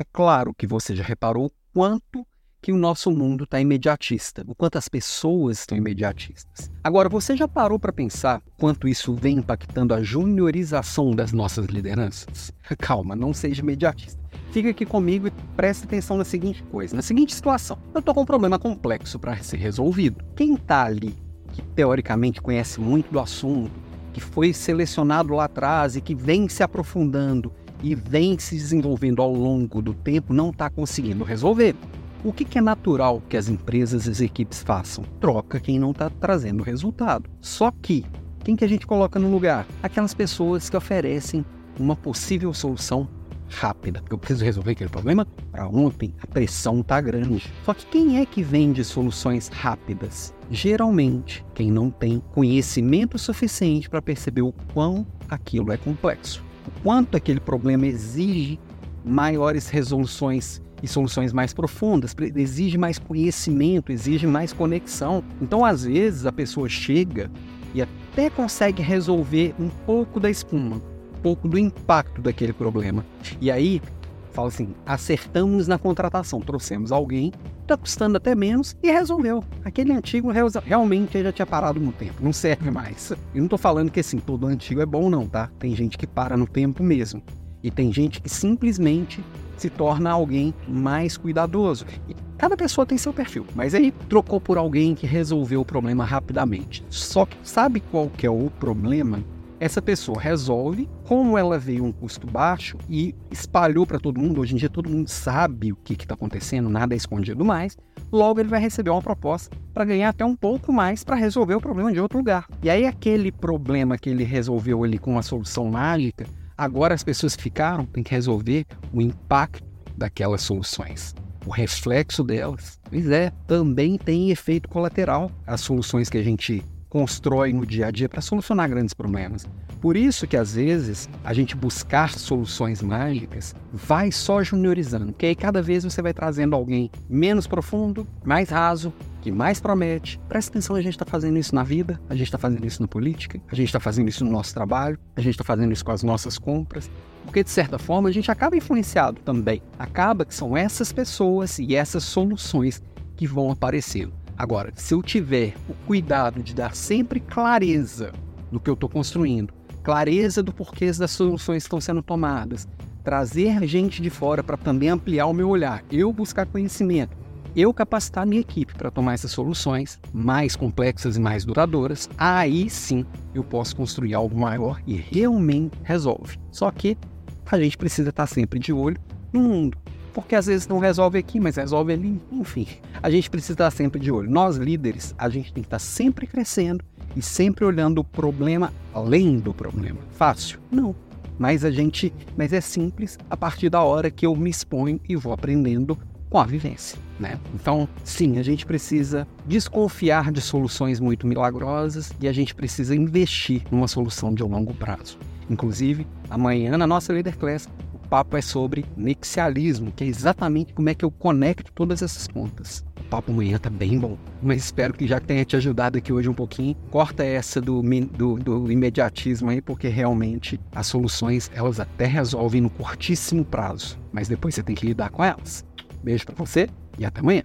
É claro que você já reparou quanto que o nosso mundo está imediatista, o quanto as pessoas estão imediatistas. Agora, você já parou para pensar quanto isso vem impactando a juniorização das nossas lideranças? Calma, não seja imediatista. Fica aqui comigo e preste atenção na seguinte coisa, na seguinte situação. Eu estou com um problema complexo para ser resolvido. Quem está ali, que teoricamente conhece muito do assunto, que foi selecionado lá atrás e que vem se aprofundando e vem se desenvolvendo ao longo do tempo, não está conseguindo resolver. O que, que é natural que as empresas e as equipes façam? Troca quem não está trazendo resultado. Só que, quem que a gente coloca no lugar? Aquelas pessoas que oferecem uma possível solução rápida, porque eu preciso resolver aquele problema para ontem, a pressão está grande. Só que quem é que vende soluções rápidas? Geralmente, quem não tem conhecimento suficiente para perceber o quão aquilo é complexo, quanto aquele problema exige maiores resoluções e soluções mais profundas, exige mais conhecimento, exige mais conexão. Então, às vezes, a pessoa chega e até consegue resolver um pouco da espuma, um pouco do impacto daquele problema. E aí, fala assim: acertamos na contratação, trouxemos alguém, está custando até menos e resolveu. Aquele antigo realmente já tinha parado no tempo, não serve mais. Eu não estou falando que assim, todo antigo é bom, não, tá? Tem gente que para no tempo mesmo. E tem gente que simplesmente se torna alguém mais cuidadoso. E cada pessoa tem seu perfil, mas aí trocou por alguém que resolveu o problema rapidamente. Só que sabe qual que é o problema? Essa pessoa resolve, como ela veio um custo baixo e espalhou para todo mundo, hoje em dia todo mundo sabe o que está acontecendo, nada é escondido mais, logo ele vai receber uma proposta para ganhar até um pouco mais para resolver o problema de outro lugar. E aí aquele problema que ele resolveu ali com uma solução mágica, Agora as pessoas que ficaram têm que resolver o impacto daquelas soluções. O reflexo delas. Pois é, também tem efeito colateral. As soluções que a gente constrói no dia a dia para solucionar grandes problemas. Por isso que às vezes a gente buscar soluções mágicas vai só juniorizando, porque aí cada vez você vai trazendo alguém menos profundo, mais raso, que mais promete. Presta atenção, a gente está fazendo isso na vida, a gente está fazendo isso na política, a gente está fazendo isso no nosso trabalho, a gente está fazendo isso com as nossas compras. Porque de certa forma a gente acaba influenciado também. Acaba que são essas pessoas e essas soluções que vão aparecendo. Agora, se eu tiver o cuidado de dar sempre clareza no que eu estou construindo, clareza do porquê das soluções estão sendo tomadas, trazer gente de fora para também ampliar o meu olhar, eu buscar conhecimento, eu capacitar minha equipe para tomar essas soluções mais complexas e mais duradouras, aí sim eu posso construir algo maior e realmente resolve. Só que a gente precisa estar sempre de olho no mundo porque às vezes não resolve aqui, mas resolve ali. Enfim, a gente precisa estar sempre de olho. Nós líderes, a gente tem que estar sempre crescendo e sempre olhando o problema além do problema. Fácil? Não. Mas a gente, mas é simples a partir da hora que eu me exponho e vou aprendendo com a vivência, né? Então, sim, a gente precisa desconfiar de soluções muito milagrosas e a gente precisa investir numa solução de longo prazo. Inclusive, amanhã na nossa Leader Class papo é sobre nexialismo, que é exatamente como é que eu conecto todas essas pontas. O papo amanhã tá bem bom, mas espero que já tenha te ajudado aqui hoje um pouquinho. Corta essa do, do, do imediatismo aí, porque realmente as soluções elas até resolvem no curtíssimo prazo, mas depois você tem que lidar com elas. Beijo para você e até amanhã.